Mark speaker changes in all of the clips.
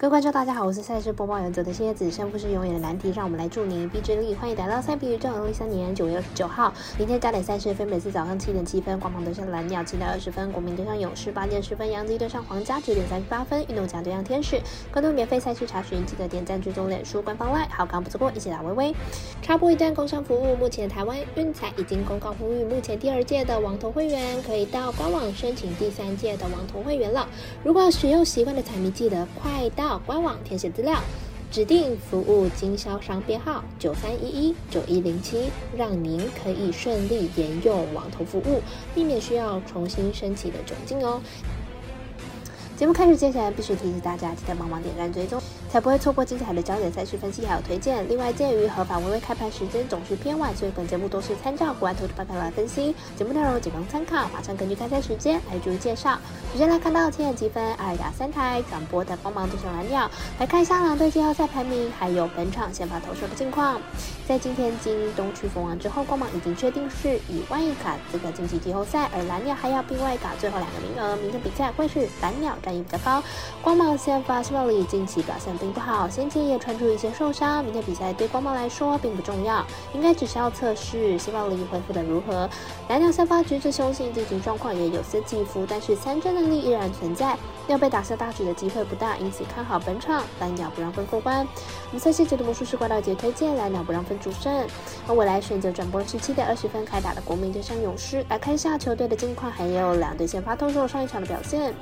Speaker 1: 各位观众，大家好，我是赛事播报员佐的蝎子，胜负是永远的难题，让我们来祝你一臂之力。欢迎来到赛比宇宙二零一三年九月二十九号，明天加点赛事分别是早上七点七分，光芒对上蓝鸟七点二十分，国民对上勇士八点十分，洋基对上皇家九点三十八分，运动家对上天使。关注免费赛事查询，记得点赞追踪脸书官方 LINE，好看不错过，一起来微微。插播一段工商服务，目前台湾运彩已经公告呼吁，目前第二届的网投会员可以到官网申请第三届的网投会员了。如果使用习惯的彩迷，记得快到官网填写。资料指定服务经销商编号九三一一九一零七，让您可以顺利沿用网投服务，避免需要重新申请的窘境哦。节目开始之前，必须提醒大家记得帮忙点赞追踪。才不会错过精彩的焦点赛事分析还有推荐。另外，鉴于合法微微开盘时间总是偏晚，所以本节目都是参照国外投资报告来分析。节目内容仅供参考，马上根据开赛时间来逐一介绍。首先来看到天眼积分，二打三台转播的光芒对上蓝鸟。来看一下两队季后赛排名，还有本场先发投手的近况。在今天经东区封王之后，光芒已经确定是以外卡资格晋级季后赛，而蓝鸟还要并外卡最后两个名额。明天比赛会是蓝鸟战役比较高。光芒先发希望里近期表现。并不好，先前也传出一些受伤，明天比赛对光芒来说并不重要，应该只是要测试希望里恢复的如何。蓝鸟先发橘子雄心近期状况也有些起伏，但是三振能力依然存在，要被打下大局的机会不大，因此看好本场蓝鸟不让分过关。我们赛季解读魔术师怪盗杰推荐蓝鸟不让分主胜，而我来选择转播十七点二十分开打的国民对上勇士，来看一下球队的近况，还有两队先发投手上一场的表现。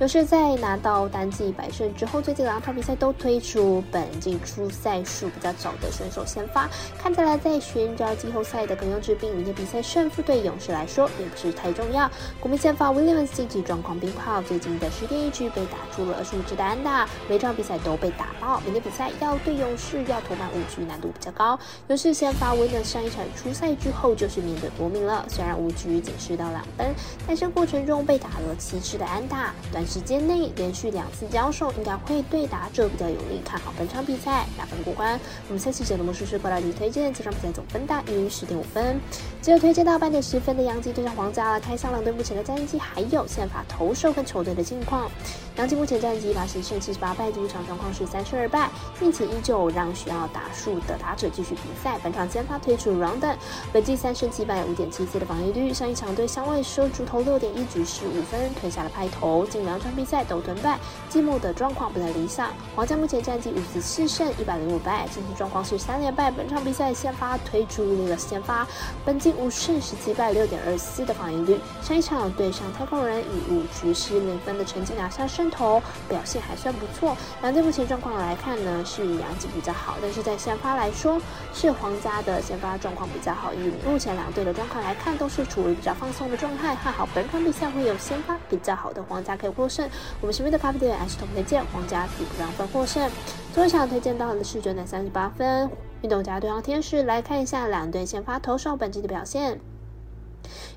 Speaker 1: 勇士在拿到单季百胜之后，最近两场比赛都推出本季出赛数比较早的选手先发，看起来在寻找季后赛的可用之兵。明天比赛胜负对勇士来说也不是太重要。国民先发 Williams 近期状况并不好，最近的十点一局被打出了二十五支的安打，每场比赛都被打爆。明天比赛要对勇士要投满五局难度比较高。勇士先发 Williams 上一场出赛之后就是面对夺命了，虽然五局仅失到两分，但是过程中被打了七支的安打，短。时间内连续两次交手，应该会对打者比较有利，看好本场比赛打分过关。我们赛期节的魔术师过来里推荐，这场比赛总分大于十点五分。只有推荐到半点十分的杨基对上皇家了，看一下两队目前的战绩，还有宪法投手跟球队的近况。杨基目前战绩八十胜七十八败，第一场状况是三胜二败，并且依旧让需要打数的打者继续比赛。本场先发推出 Round，本季三胜七败，五点七四的防御率。上一场对香外收主投六点一局十五分，吞下了派头，近两。场比赛都吞败，季末的状况不太理想。皇家目前战绩五十四胜一百零五败，近期状况是三连败。本场比赛先发推出了先发，本季五胜十七败，六点二四的防御率。上一场对上太空人以五局失零分的成绩拿下胜投，表现还算不错。两队目前状况来看呢，是杨基比较好，但是在先发来说，是皇家的先发状况比较好。以目前两队的状况来看，都是处于比较放松的状态。看好本场比赛会有先发比较好的皇家可以胜，我们身边的咖啡店还是同推荐皇家比不让分获胜。最后想推荐到的是九点三十八分，运动家对上天使，来看一下两队先发投手本季的表现。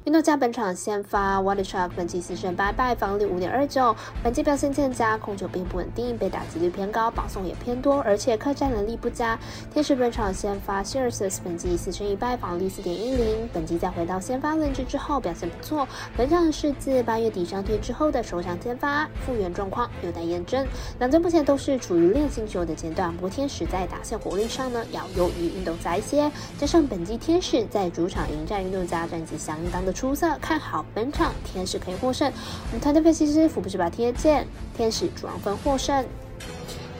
Speaker 1: 运动家本场先发 w a t e r s h a f 本季四胜八败，防率五点二九，本季表现欠佳，控球并不稳定，被打击率偏高，保送也偏多，而且客战能力不佳。天使本场先发 s i r i s 本季四胜一败，防率四点一零，本季在回到先发位置之后表现不错，本场是自八月底伤退之后的首场先发，复原状况有待验证。两队目前都是处于练新球的阶段，不过天使在打线火力上呢要优于运动家一些，加上本季天使在主场迎战运动家战绩相当的。出色，看好本场天使可以获胜。我们团队分析师福布斯把贴剑天使主要分获胜。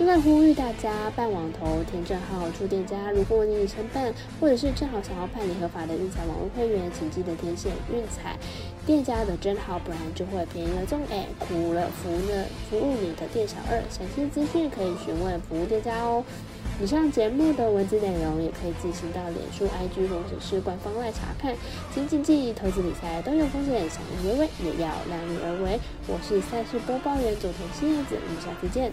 Speaker 1: 另外呼吁大家办网投填证号出店家，如果你已承办或者是正好想要办理合法的运彩网络会员，请记得填写运彩店家的真号，不然就会便宜了中哎，苦了服务了服务你的店小二。详细资讯可以询问服务店家哦。以上节目的文字内容也可以自行到脸书、IG 或者是官方来查看。请谨记，投资理财都有风险，想入微微也要量力而为。我是赛事播报员佐藤新叶子，我们下次见。